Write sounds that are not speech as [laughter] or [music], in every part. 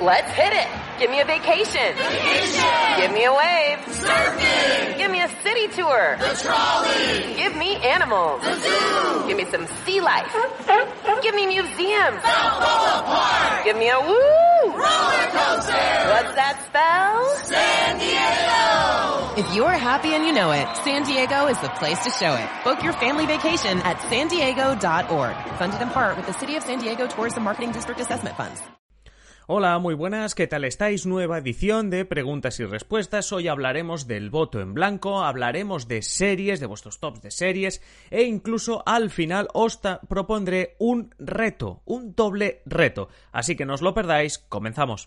Let's hit it. Give me a vacation. Vacation. Give me a wave. Surfing. Give me a city tour. The trolley. Give me animals. The zoo. Give me some sea life. [laughs] Give me museums. Balboa Park. Give me a woo. Roller coaster. What's that spell? San Diego. If you're happy and you know it, San Diego is the place to show it. Book your family vacation at san diego.org. Funded in part with the City of San Diego Tourism Marketing District Assessment Funds. Hola, muy buenas, ¿qué tal estáis? Nueva edición de preguntas y respuestas. Hoy hablaremos del voto en blanco, hablaremos de series, de vuestros tops de series e incluso al final os propondré un reto, un doble reto. Así que no os lo perdáis, comenzamos.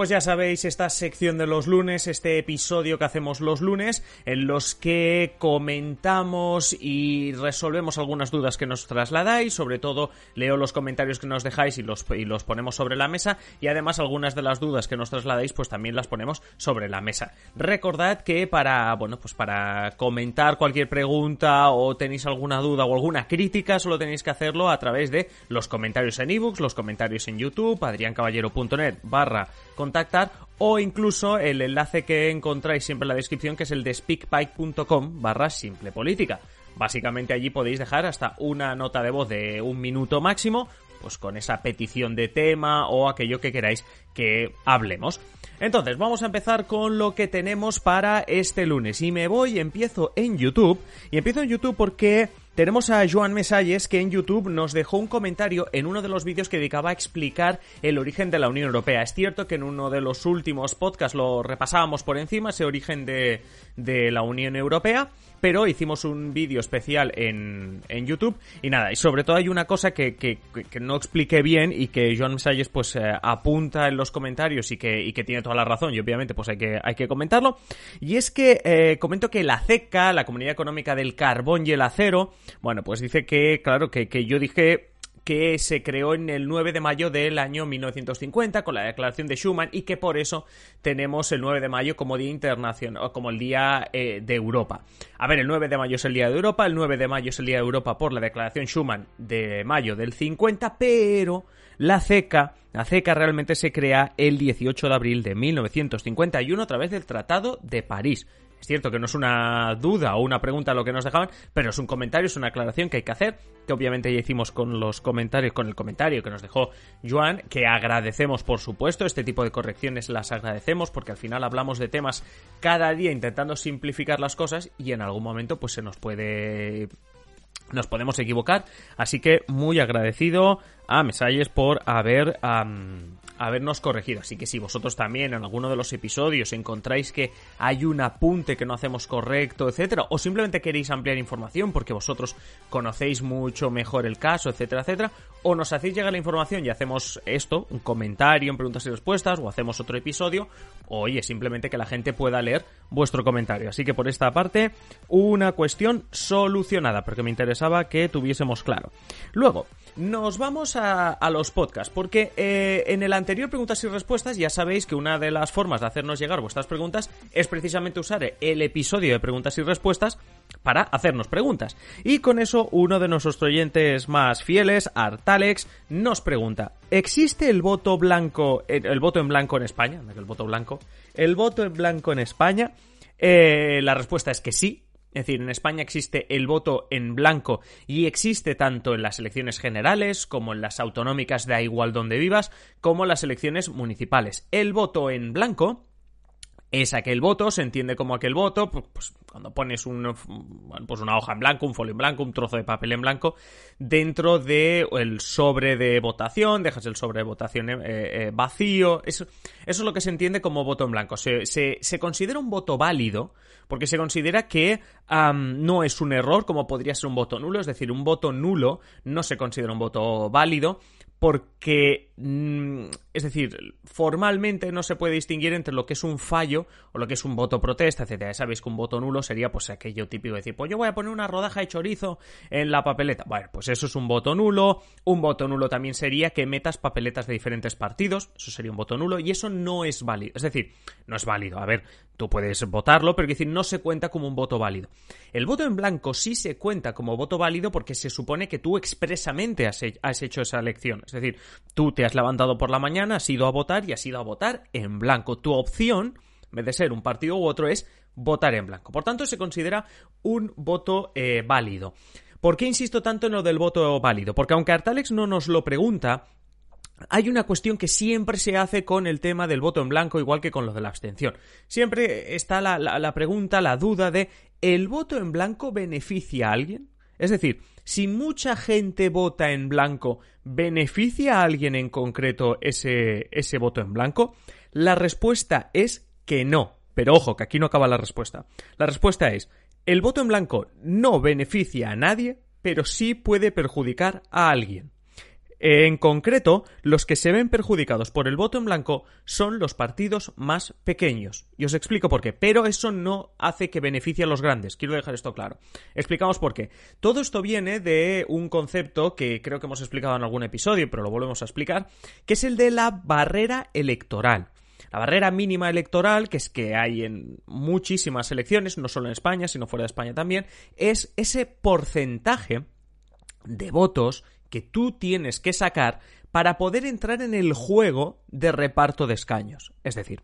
Pues ya sabéis, esta sección de los lunes, este episodio que hacemos los lunes, en los que comentamos y resolvemos algunas dudas que nos trasladáis, sobre todo leo los comentarios que nos dejáis y los, y los ponemos sobre la mesa, y además algunas de las dudas que nos trasladáis, pues también las ponemos sobre la mesa. Recordad que para, bueno, pues para comentar cualquier pregunta o tenéis alguna duda o alguna crítica, solo tenéis que hacerlo a través de los comentarios en ebooks, los comentarios en YouTube, adriancaballero.net barra contactar o incluso el enlace que encontráis siempre en la descripción que es el de speakpipe.com barra simple política. Básicamente allí podéis dejar hasta una nota de voz de un minuto máximo, pues con esa petición de tema o aquello que queráis que hablemos. Entonces, vamos a empezar con lo que tenemos para este lunes. Y me voy, empiezo en YouTube. Y empiezo en YouTube porque tenemos a Joan Mesalles que en YouTube nos dejó un comentario en uno de los vídeos que dedicaba a explicar el origen de la Unión Europea. Es cierto que en uno de los últimos podcasts lo repasábamos por encima, ese origen de, la Unión Europea, pero hicimos un vídeo especial en, en, YouTube y nada, y sobre todo hay una cosa que, no expliqué bien y que Joan Mesalles pues eh, apunta en los comentarios y que, tiene toda la razón y obviamente pues hay que, hay que comentarlo y es que eh, comento que la CECA, la Comunidad Económica del Carbón y el Acero, bueno, pues dice que, claro, que, que yo dije que se creó en el 9 de mayo del año 1950 con la declaración de Schuman y que por eso tenemos el 9 de mayo como Día Internacional, o como el Día eh, de Europa. A ver, el 9 de mayo es el Día de Europa, el 9 de mayo es el Día de Europa por la declaración Schuman de mayo del 50, pero la CECA, la CECA realmente se crea el 18 de abril de 1951 a través del Tratado de París. Es cierto que no es una duda o una pregunta lo que nos dejaban, pero es un comentario, es una aclaración que hay que hacer, que obviamente ya hicimos con los comentarios, con el comentario que nos dejó Joan, que agradecemos por supuesto, este tipo de correcciones las agradecemos porque al final hablamos de temas cada día intentando simplificar las cosas y en algún momento pues se nos puede nos podemos equivocar, así que muy agradecido a Mesalles por haber habernos corregido. Así que si vosotros también en alguno de los episodios encontráis que hay un apunte que no hacemos correcto, etcétera, o simplemente queréis ampliar información porque vosotros conocéis mucho mejor el caso, etcétera, etcétera, o nos hacéis llegar la información y hacemos esto, un comentario en preguntas y respuestas, o hacemos otro episodio, oye, simplemente que la gente pueda leer vuestro comentario. Así que por esta parte, una cuestión solucionada, porque me interesaba que tuviésemos claro. Luego, nos vamos a, los podcasts, porque eh, en el anterior preguntas y respuestas ya sabéis que una de las formas de hacernos llegar vuestras preguntas es precisamente usar el episodio de preguntas y respuestas para hacernos preguntas. Y con eso uno de nuestros oyentes más fieles, Artalex, nos pregunta, ¿existe el voto blanco, el, voto en blanco en España? El voto blanco. ¿El voto en blanco en España? Eh, la respuesta es que sí, es decir, en España existe el voto en blanco y existe tanto en las elecciones generales como en las autonómicas, da igual donde vivas, como en las elecciones municipales. El voto en blanco es aquel voto, se entiende como aquel voto, pues, cuando pones un, pues una hoja en blanco, un folio en blanco, un trozo de papel en blanco, dentro del el sobre de votación, dejas el sobre de votación eh, eh, vacío, eso, eso, es lo que se entiende como voto en blanco. Se, se, se considera un voto válido porque se considera que no es un error como podría ser un voto nulo, es decir, un voto nulo no se considera un voto válido porque, mm, es decir, formalmente no se puede distinguir entre lo que es un fallo o lo que es un voto protesta, etc. Ya sabéis que un voto nulo sería pues aquello típico de decir, pues yo voy a poner una rodaja de chorizo en la papeleta. Bueno, pues eso es un voto nulo. Un voto nulo también sería que metas papeletas de diferentes partidos, eso sería un voto nulo y eso no es válido. Es decir, no es válido. A ver, tú puedes votarlo, pero es decir, no se cuenta como un voto válido. El voto en blanco sí se cuenta como voto válido porque se supone que tú expresamente has hecho esa elección. Es decir, tú te has levantado por la mañana, has ido a votar y has ido a votar en blanco. Tu opción, en vez de ser un partido u otro, es votar en blanco. Por tanto, se considera un voto eh, válido. ¿Por qué insisto tanto en lo del voto válido? Porque aunque Artalex no nos lo pregunta, hay una cuestión que siempre se hace con el tema del voto en blanco, igual que con lo de la abstención. Siempre está la, la pregunta, la duda de ¿el voto en blanco beneficia a alguien? Es decir, si mucha gente vota en blanco, ¿beneficia a alguien en concreto ese, ese voto en blanco? La respuesta es que no. Pero ojo, que aquí no acaba la respuesta. La respuesta es, el voto en blanco no beneficia a nadie, pero sí puede perjudicar a alguien. En concreto, los que se ven perjudicados por el voto en blanco son los partidos más pequeños. Y os explico por qué. Pero eso no hace que beneficie a los grandes. Quiero dejar esto claro. Explicamos por qué. Todo esto viene de un concepto que creo que hemos explicado en algún episodio, pero lo volvemos a explicar, que es el de la barrera electoral. La barrera mínima electoral, que es que hay en muchísimas elecciones, no solo en España, sino fuera de España también, es ese porcentaje de votos que tú tienes que sacar para poder entrar en el juego de reparto de escaños. Es decir,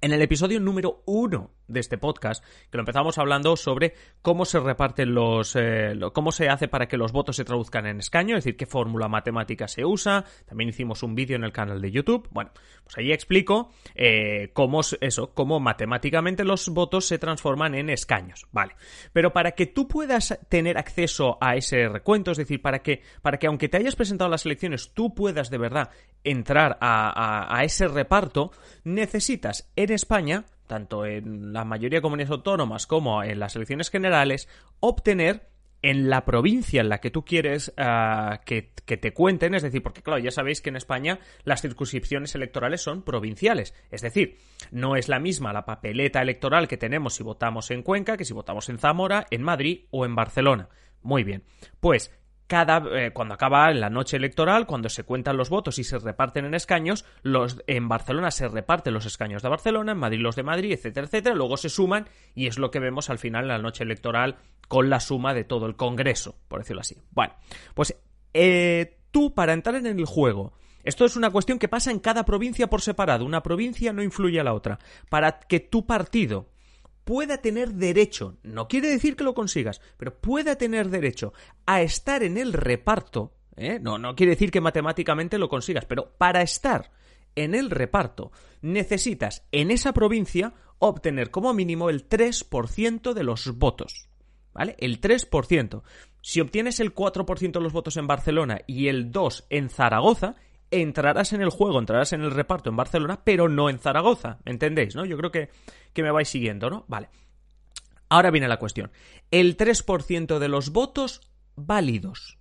en el episodio número uno de este podcast, que lo empezamos hablando sobre cómo se reparten los. Eh, cómo se hace para que los votos se traduzcan en escaño, es decir, qué fórmula matemática se usa. También hicimos un vídeo en el canal de YouTube. Bueno, pues ahí explico eh, cómo eso, cómo matemáticamente los votos se transforman en escaños. Vale. Pero para que tú puedas tener acceso a ese recuento, es decir, para que, para que aunque te hayas presentado las elecciones, tú puedas de verdad entrar a ese reparto, necesitas en España tanto en la mayoría de comunidades autónomas como en las elecciones generales, obtener en la provincia en la que tú quieres ah, que, te cuenten, es decir, porque claro, ya sabéis que en España las circunscripciones electorales son provinciales, es decir, no es la misma la papeleta electoral que tenemos si votamos en Cuenca que si votamos en Zamora, en Madrid o en Barcelona. Muy bien, pues eh, cuando acaba la noche electoral, cuando se cuentan los votos y se reparten en escaños, los, en Barcelona se reparten los escaños de Barcelona, en Madrid los de Madrid, etcétera, etcétera, luego se suman y es lo que vemos al final en la noche electoral con la suma de todo el Congreso, por decirlo así. Bueno, pues eh, tú para entrar en el juego, esto es una cuestión que pasa en cada provincia por separado, una provincia no influye a la otra, para que tu partido pueda tener derecho, no quiere decir que lo consigas, pero pueda tener derecho a estar en el reparto, ¿eh? no, no quiere decir que matemáticamente lo consigas, pero para estar en el reparto necesitas en esa provincia obtener como mínimo el 3% de los votos. ¿Vale? El 3%. Si obtienes el 4% de los votos en Barcelona y el 2% en Zaragoza, entrarás en el juego, entrarás en el reparto en Barcelona, pero no en Zaragoza. ¿Entendéis, no? Yo creo que, que me vais siguiendo, ¿no? Vale. Ahora viene la cuestión. El 3% de los votos válidos.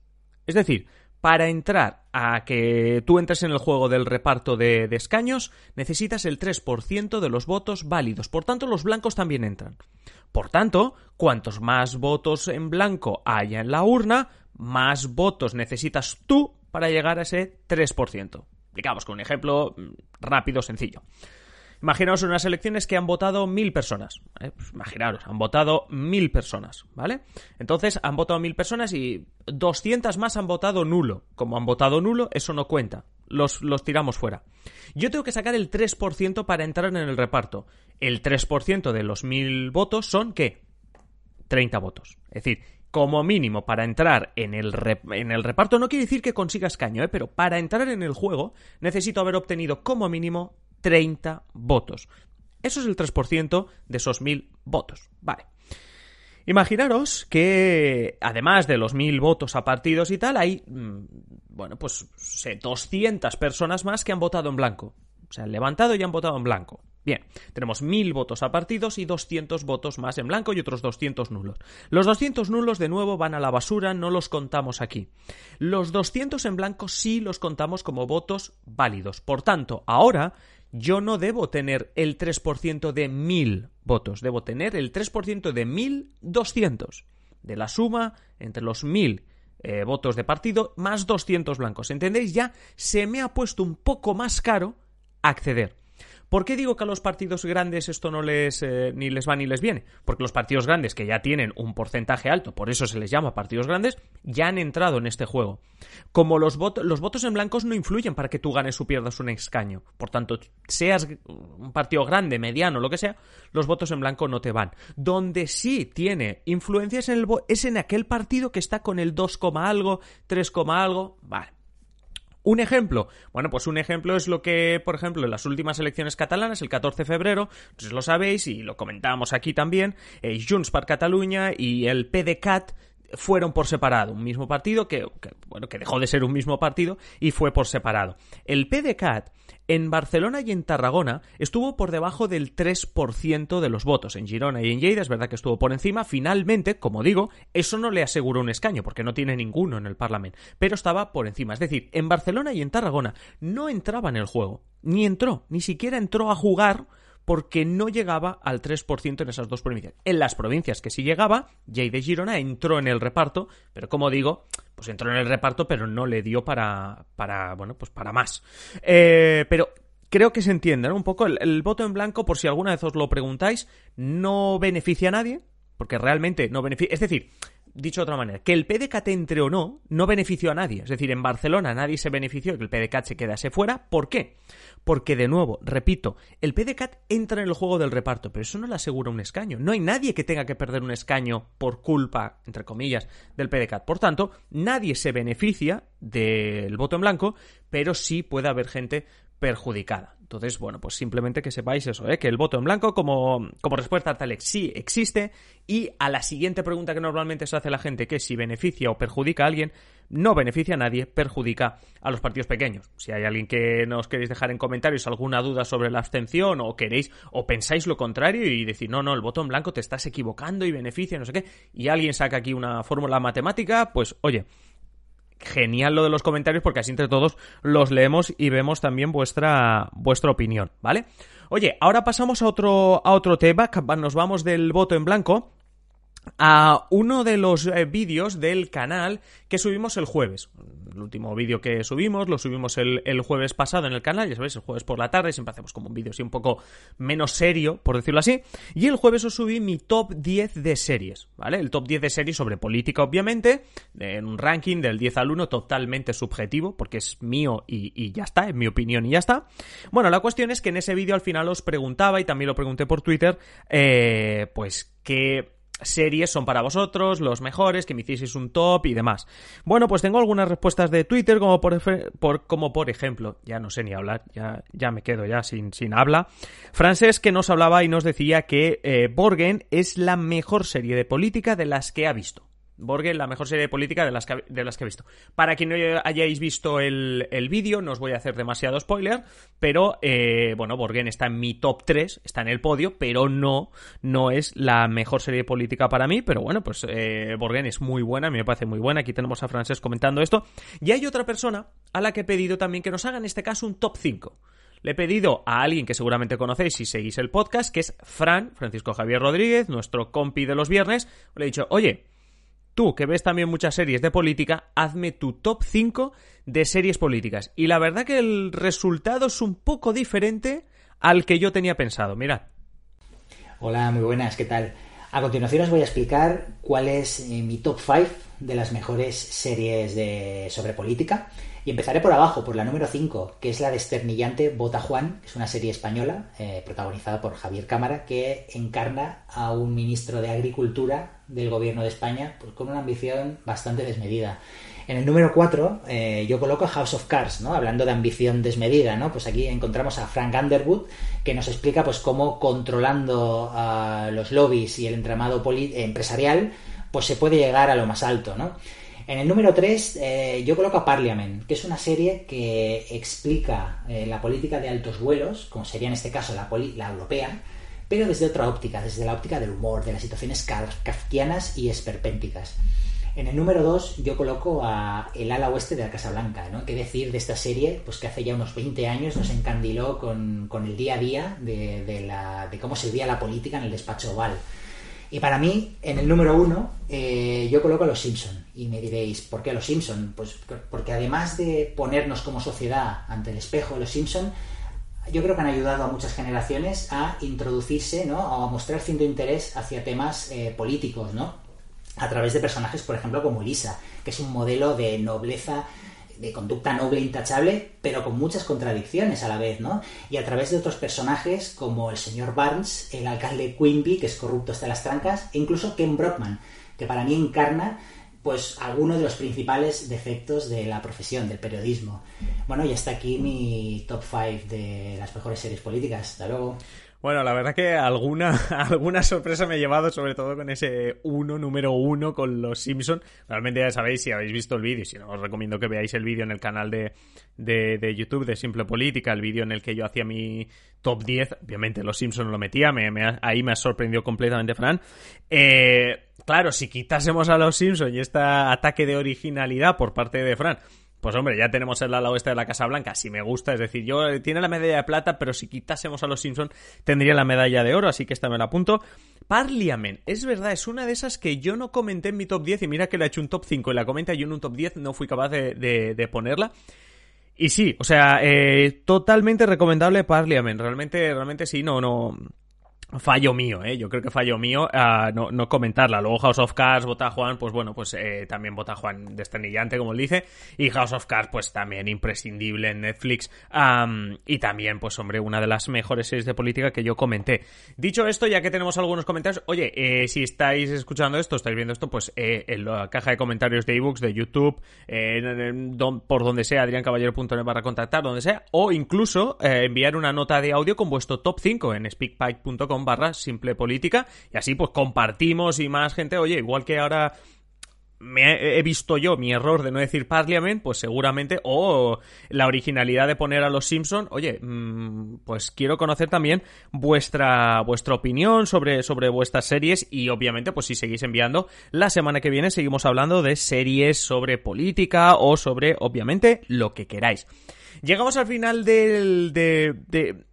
Es decir, para entrar a que tú entres en el juego del reparto de, de, escaños, necesitas el 3% de los votos válidos. Por tanto, los blancos también entran. Por tanto, cuantos más votos en blanco haya en la urna, más votos necesitas tú para llegar a ese 3%. Digamos con un ejemplo mm, rápido, sencillo. Imaginaos unas elecciones que han votado mil personas. ¿eh? Pues imaginaros, han votado mil personas, ¿vale? Entonces han votado mil personas y 200 más han votado nulo. Como han votado nulo, eso no cuenta. Los, los tiramos fuera. Yo tengo que sacar el 3% para entrar en el reparto. El 3% de los mil votos son, ¿qué? 30 votos. Es decir, como mínimo para entrar en el, reparto, no quiere decir que consigas caño, ¿eh? pero para entrar en el juego necesito haber obtenido como mínimo 30 votos. Eso es el 3% de esos 1000 votos. Vale. Imaginaros que, además de los 1000 votos a partidos y tal, hay, mm, bueno, pues, sé, 200 personas más que han votado en blanco. Se han levantado y han votado en blanco. Bien, tenemos 1000 votos a partidos y 200 votos más en blanco y otros 200 nulos. Los 200 nulos de nuevo van a la basura, no los contamos aquí. Los 200 en blanco sí los contamos como votos válidos. Por tanto, ahora yo no debo tener el 3% de 1000 votos, debo tener el 3% de 1200. De la suma entre los 1000 eh, votos de partido más 200 blancos. ¿Entendéis? Ya se me ha puesto un poco más caro acceder. ¿Por qué digo que a los partidos grandes esto no les eh, ni les va ni les viene? Porque los partidos grandes que ya tienen un porcentaje alto, por eso se les llama partidos grandes, ya han entrado en este juego. Como los, los votos en blancos no influyen para que tú ganes o pierdas un escaño. Por tanto, seas un partido grande, mediano, lo que sea, los votos en blanco no te van. Donde sí tiene influencia es en, el, es en aquel partido que está con el 2, algo, 3, algo. Vale un ejemplo. Bueno, pues un ejemplo es lo que, por ejemplo, en las últimas elecciones catalanas, el 14 de febrero, pues lo sabéis y lo comentábamos aquí también, eh, Junts per Catalunya y el PDCAT fueron por separado, un mismo partido que, bueno, que dejó de ser un mismo partido y fue por separado. El PDCAT en Barcelona y en Tarragona estuvo por debajo del 3% de los votos. En Girona y en Lleida es verdad que estuvo por encima. Finalmente, como digo, eso no le aseguró un escaño porque no tiene ninguno en el Parlamento, pero estaba por encima. Es decir, en Barcelona y en Tarragona no entraba en el juego, ni entró, ni siquiera entró a jugar porque no llegaba al 3% en esas dos provincias. En las provincias que sí llegaba, Jay de Girona entró en el reparto, pero como digo, pues entró en el reparto, pero no le dio para, para bueno, pues para más. Eh, pero creo que se entiende, ¿no? Un poco el, el, voto en blanco, por si alguna vez os lo preguntáis, no beneficia a nadie, porque realmente no beneficia. Es decir, dicho de otra manera, que el PDCAT entre o no, no benefició a nadie. Es decir, en Barcelona nadie se benefició que el PDCAT se quedase fuera. ¿Por qué? Porque, de nuevo, repito, el PDCAT entra en el juego del reparto, pero eso no le asegura un escaño. No hay nadie que tenga que perder un escaño por culpa, entre comillas, del PDCAT. Por tanto, nadie se beneficia del voto en blanco, pero sí puede haber gente perjudicada. Entonces, bueno, pues simplemente que sepáis eso, ¿eh? que el voto en blanco como, como respuesta a Talex sí existe y a la siguiente pregunta que normalmente se hace la gente, que si beneficia o perjudica a alguien, no beneficia a nadie, perjudica a los partidos pequeños. Si hay alguien que nos queréis dejar en comentarios alguna duda sobre la abstención o queréis o pensáis lo contrario y decir, no, no, el voto en blanco te estás equivocando y beneficia, no sé qué, y alguien saca aquí una fórmula matemática, pues oye, genial lo de los comentarios porque así entre todos los leemos y vemos también vuestra, vuestra opinión, ¿vale? Oye, ahora pasamos a otro, a otro tema, nos vamos del voto en blanco a uno de los eh, vídeos del canal que subimos el jueves. El último vídeo que subimos lo subimos el, jueves pasado en el canal, ya sabéis, el jueves por la tarde, siempre hacemos como un vídeo así un poco menos serio, por decirlo así. Y el jueves os subí mi top 10 de series, ¿vale? El top 10 de series sobre política, obviamente, en un ranking del 10 al 1 totalmente subjetivo, porque es mío y, ya está, es mi opinión y ya está. Bueno, la cuestión es que en ese vídeo al final os preguntaba, y también lo pregunté por Twitter, eh, pues que series son para vosotros, los mejores, que me hicieseis un top y demás. Bueno, pues tengo algunas respuestas de Twitter, como por, como por ejemplo, ya no sé ni hablar, ya, ya me quedo ya sin, sin habla. Frances que nos hablaba y nos decía que eh, Borgen es la mejor serie de política de las que ha visto. Borgen, la mejor serie de política de las que, de las que he visto. Para quien no hayáis visto el, el vídeo, no os voy a hacer demasiado spoiler, pero eh, bueno, Borgen está en mi top 3, está en el podio, pero no, no es la mejor serie de política para mí, pero bueno, pues eh, Borgen es muy buena, a mí me parece muy buena, aquí tenemos a Francés comentando esto, y hay otra persona a la que he pedido también que nos haga en este caso un top 5. Le he pedido a alguien que seguramente conocéis si seguís el podcast, que es Fran, Francisco Javier Rodríguez, nuestro compi de los viernes. Le he dicho, oye, tú que ves también muchas series de política, hazme tu top 5 de series políticas. Y la verdad que el resultado es un poco diferente al que yo tenía pensado. Mirad. Hola, muy buenas, ¿qué tal? A continuación os voy a explicar cuál es eh, mi top 5 de las mejores series de, sobre política. Y empezaré por abajo, por la número 5, que es la desternillante Bota Juan, que es una serie española eh, protagonizada por Javier Cámara, que encarna a un ministro de Agricultura del gobierno de España pues, con una ambición bastante desmedida. En el número 4 eh, yo coloco House of Cards, ¿no? Hablando de ambición desmedida, ¿no? Pues aquí encontramos a Frank Underwood que nos explica pues cómo controlando los lobbies y el entramado empresarial pues se puede llegar a lo más alto, ¿no? En el número 3 eh, yo coloco a Parliament, que es una serie que explica eh, la política de altos vuelos, como sería en este caso la, europea, pero desde otra óptica, desde la óptica del humor, de las situaciones kafkianas y esperpénticas. En el número 2 yo coloco a El ala oeste de la Casa Blanca, ¿no? ¿Qué decir de esta serie? Pues que hace ya unos 20 años nos encandiló con, el día a día de, de cómo se vivía la política en el despacho oval. Y para mí, en el número 1, eh, yo coloco a Los Simpson. Y me diréis, ¿por qué Los Simpson? Pues porque además de ponernos como sociedad ante el espejo de Los Simpson, yo creo que han ayudado a muchas generaciones a introducirse, ¿no? a mostrar cierto interés hacia temas eh, políticos, ¿no? a través de personajes, por ejemplo, como Lisa, que es un modelo de nobleza, de conducta noble e intachable, pero con muchas contradicciones a la vez, ¿no? Y a través de otros personajes como el señor Barnes, el alcalde Quimby, que es corrupto hasta las trancas, e incluso Ken Brockman, que para mí encarna pues algunos de los principales defectos de la profesión, del periodismo. Bueno, y hasta aquí mi top 5 de las mejores series políticas. Hasta luego. Bueno, la verdad que alguna, [laughs] alguna sorpresa me he llevado, sobre todo con ese uno, número uno con los Simpson. Realmente ya sabéis si habéis visto el vídeo, si no os recomiendo que veáis el vídeo en el canal de, de, YouTube de Simple Política, el vídeo en el que yo hacía mi top 10. Obviamente los Simpson lo metía, me, ahí me ha sorprendido completamente Fran. Eh, claro, si quitásemos a los Simpson y este ataque de originalidad por parte de Fran pues hombre, ya tenemos el ala oeste de la Casa Blanca, si me gusta, es decir, yo eh, tiene la medalla de plata, pero si quitásemos a los Simpson tendría la medalla de oro, así que esta me la apunto. Parliament, es verdad, es una de esas que yo no comenté en mi top 10 y mira que le he hecho un top 5 y la comenta yo en un top 10 no fui capaz de, ponerla. Y sí, o sea, eh, totalmente recomendable Parliament, realmente, realmente sí, no, no, fallo mío, ¿eh? Yo creo que fallo mío uh, no, comentarla. Luego House of Cards, vota Juan, pues bueno, pues eh, también vota Juan desternillante, como él dice. Y House of Cards, pues también imprescindible en Netflix. y también, pues hombre, una de las mejores series de política que yo comenté. Dicho esto, ya que tenemos algunos comentarios, oye, eh, si estáis escuchando esto, estáis viendo esto, pues eh, en la caja de comentarios de ebooks, de YouTube, por donde sea, adriancaballero.net barra contactar, donde sea, o incluso enviar una nota de audio con vuestro top 5 en speakpipe.com barra simple política y así pues compartimos y más gente, oye, igual que ahora me he visto yo mi error de no decir Parliament, pues seguramente, o la originalidad de poner a los Simpson, oye, mm, pues quiero conocer también vuestra, vuestra opinión sobre, sobre vuestras series y obviamente, pues si seguís enviando, la semana que viene seguimos hablando de series sobre política o sobre, obviamente, lo que queráis. Llegamos al final del, de, de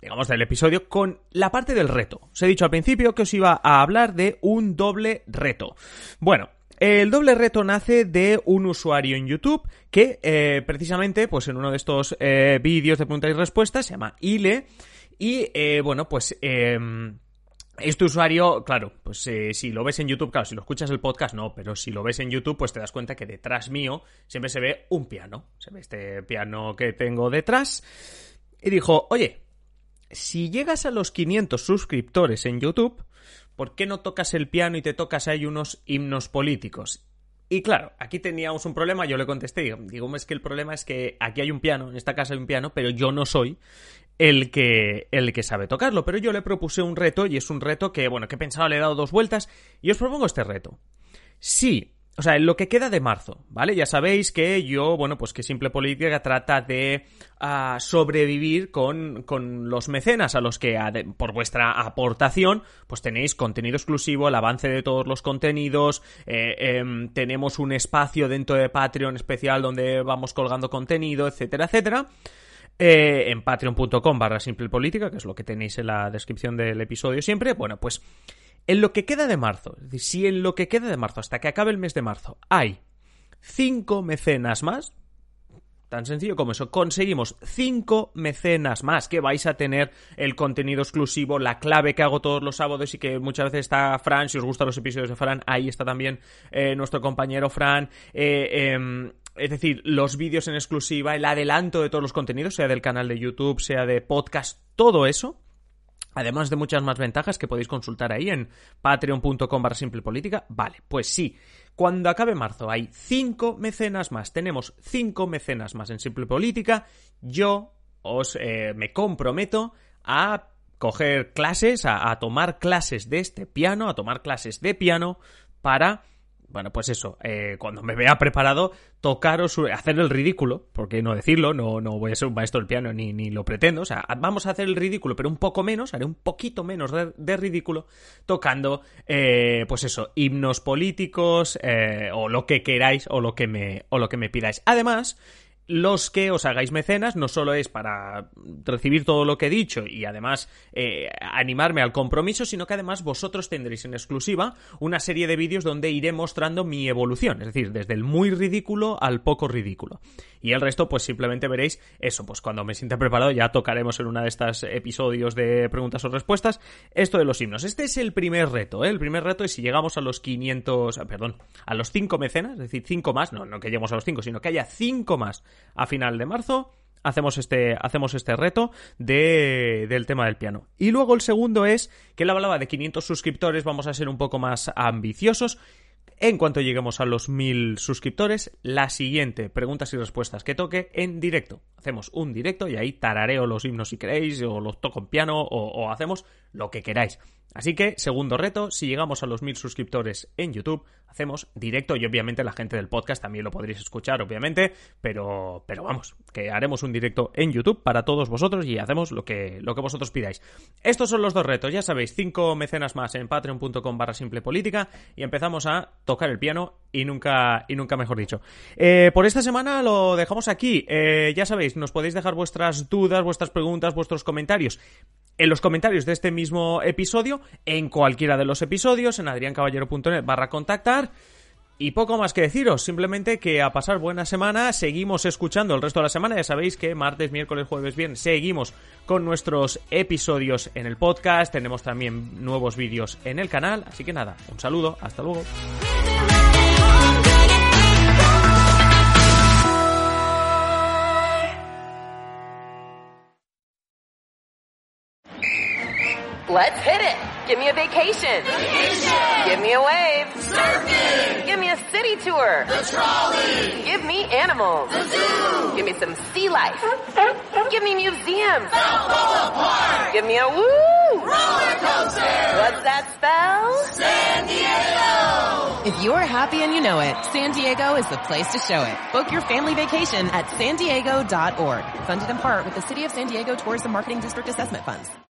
digamos, del episodio con la parte del reto. Os he dicho al principio que os iba a hablar de un doble reto. Bueno, el doble reto nace de un usuario en YouTube que eh, precisamente, pues en uno de estos eh, vídeos de preguntas y respuestas, se llama Ile, y eh, bueno, pues... Em, este usuario, claro, pues si lo ves en YouTube, claro, si lo escuchas el podcast, no, pero si lo ves en YouTube, pues te das cuenta que detrás mío siempre se ve un piano. Se ve este piano que tengo detrás. Y dijo, oye, si llegas a los 500 suscriptores en YouTube, ¿por qué no tocas el piano y te tocas ahí unos himnos políticos? Y claro, aquí teníamos un problema, yo le contesté, digo, es que el problema es que aquí hay un piano, en esta casa hay un piano, pero yo no soy el que, el que sabe tocarlo, pero yo le propuse un reto y es un reto que, bueno, que he pensado, le he dado dos vueltas y os propongo este reto. Si o sea, en lo que queda de marzo, ¿vale? Ya sabéis que yo, bueno, pues que Simple Política trata de ah, sobrevivir con, con, los mecenas a los que, por vuestra aportación, pues tenéis contenido exclusivo, el avance de todos los contenidos, eh, em, tenemos un espacio dentro de Patreon especial donde vamos colgando contenido, etcétera, etcétera. Eh, en patreon.com barra simple política, que es lo que tenéis en la descripción del episodio siempre. Bueno, pues en lo que queda de marzo, si en lo que queda de marzo, hasta que acabe el mes de marzo, hay cinco mecenas más, Tan sencillo como eso. Conseguimos cinco mecenas más que vais a tener el contenido exclusivo, la clave que hago todos los sábados y que muchas veces está Fran. Si os gustan los episodios de Fran, ahí está también eh, nuestro compañero Fran. Eh, em, es decir, los vídeos en exclusiva, el adelanto de todos los contenidos, sea del canal de YouTube, sea de podcast, todo eso Además de muchas más ventajas que podéis consultar ahí en patreon.com barra simple política. Vale, pues sí. Cuando acabe marzo hay cinco mecenas más. Tenemos cinco mecenas más en simple política. Yo os eh, me comprometo a coger clases, a, tomar clases de este piano, a tomar clases de piano para bueno, pues eso, eh, cuando me vea preparado, tocaros, hacer el ridículo, porque no decirlo, no, no voy a ser un maestro del piano ni, ni lo pretendo, o sea, vamos a hacer el ridículo, pero un poco menos, haré un poquito menos de, ridículo, tocando, eh, pues eso, himnos políticos, eh, o lo que queráis, o lo que me, o lo que me pidáis. Además, los que os hagáis mecenas no solo es para recibir todo lo que he dicho y además eh, animarme al compromiso, sino que además vosotros tendréis en exclusiva una serie de vídeos donde iré mostrando mi evolución, es decir, desde el muy ridículo al poco ridículo. Y el resto, pues simplemente veréis eso, pues cuando me sienta preparado ya tocaremos en una de estas episodios de preguntas o respuestas esto de los himnos. Este es el primer reto, ¿eh? El primer reto es si llegamos a los 500, perdón, a los 5 mecenas, es decir, 5 más, no, no que lleguemos a los 5, sino que haya 5 más a final de marzo hacemos este, hacemos este reto de, del tema del piano. Y luego el segundo es que él hablaba de 500 suscriptores, vamos a ser un poco más ambiciosos. En cuanto lleguemos a los 1000 suscriptores, la siguiente preguntas y respuestas que toque en directo. Hacemos un directo y ahí tarareo los himnos si queréis, o los toco en piano, o hacemos lo que queráis. Así que, segundo reto, si llegamos a los mil suscriptores en YouTube, hacemos directo y obviamente la gente del podcast también lo podréis escuchar, obviamente, pero, pero vamos, que haremos un directo en YouTube para todos vosotros y hacemos lo que, lo que vosotros pidáis. Estos son los dos retos, ya sabéis, cinco mecenas más en patreon.com barra simple política y empezamos a tocar el piano y nunca, y nunca mejor dicho. Eh, por esta semana lo dejamos aquí, eh, ya sabéis, nos podéis dejar vuestras dudas, vuestras preguntas, vuestros comentarios en los comentarios de este mismo episodio, en cualquiera de los episodios, en adriancaballero.net barra contactar. Y poco más que deciros, simplemente que a pasar buena semana, seguimos escuchando el resto de la semana, ya sabéis que martes, miércoles, jueves, bien, seguimos con nuestros episodios en el podcast, tenemos también nuevos vídeos en el canal, así que nada, un saludo, hasta luego. Let's hit it. Give me a vacation. Vacation. Give me a wave. Surfing. Give me a city tour. The trolley. Give me animals. The zoo. Give me some sea life. [laughs] Give me museums. Balboa Park. Give me a woo. Roller coaster. What's that spell? San Diego. If you're happy and you know it, San Diego is the place to show it. Book your family vacation at san diego.org. Funded in part with the City of San Diego Tourism Marketing District Assessment Funds.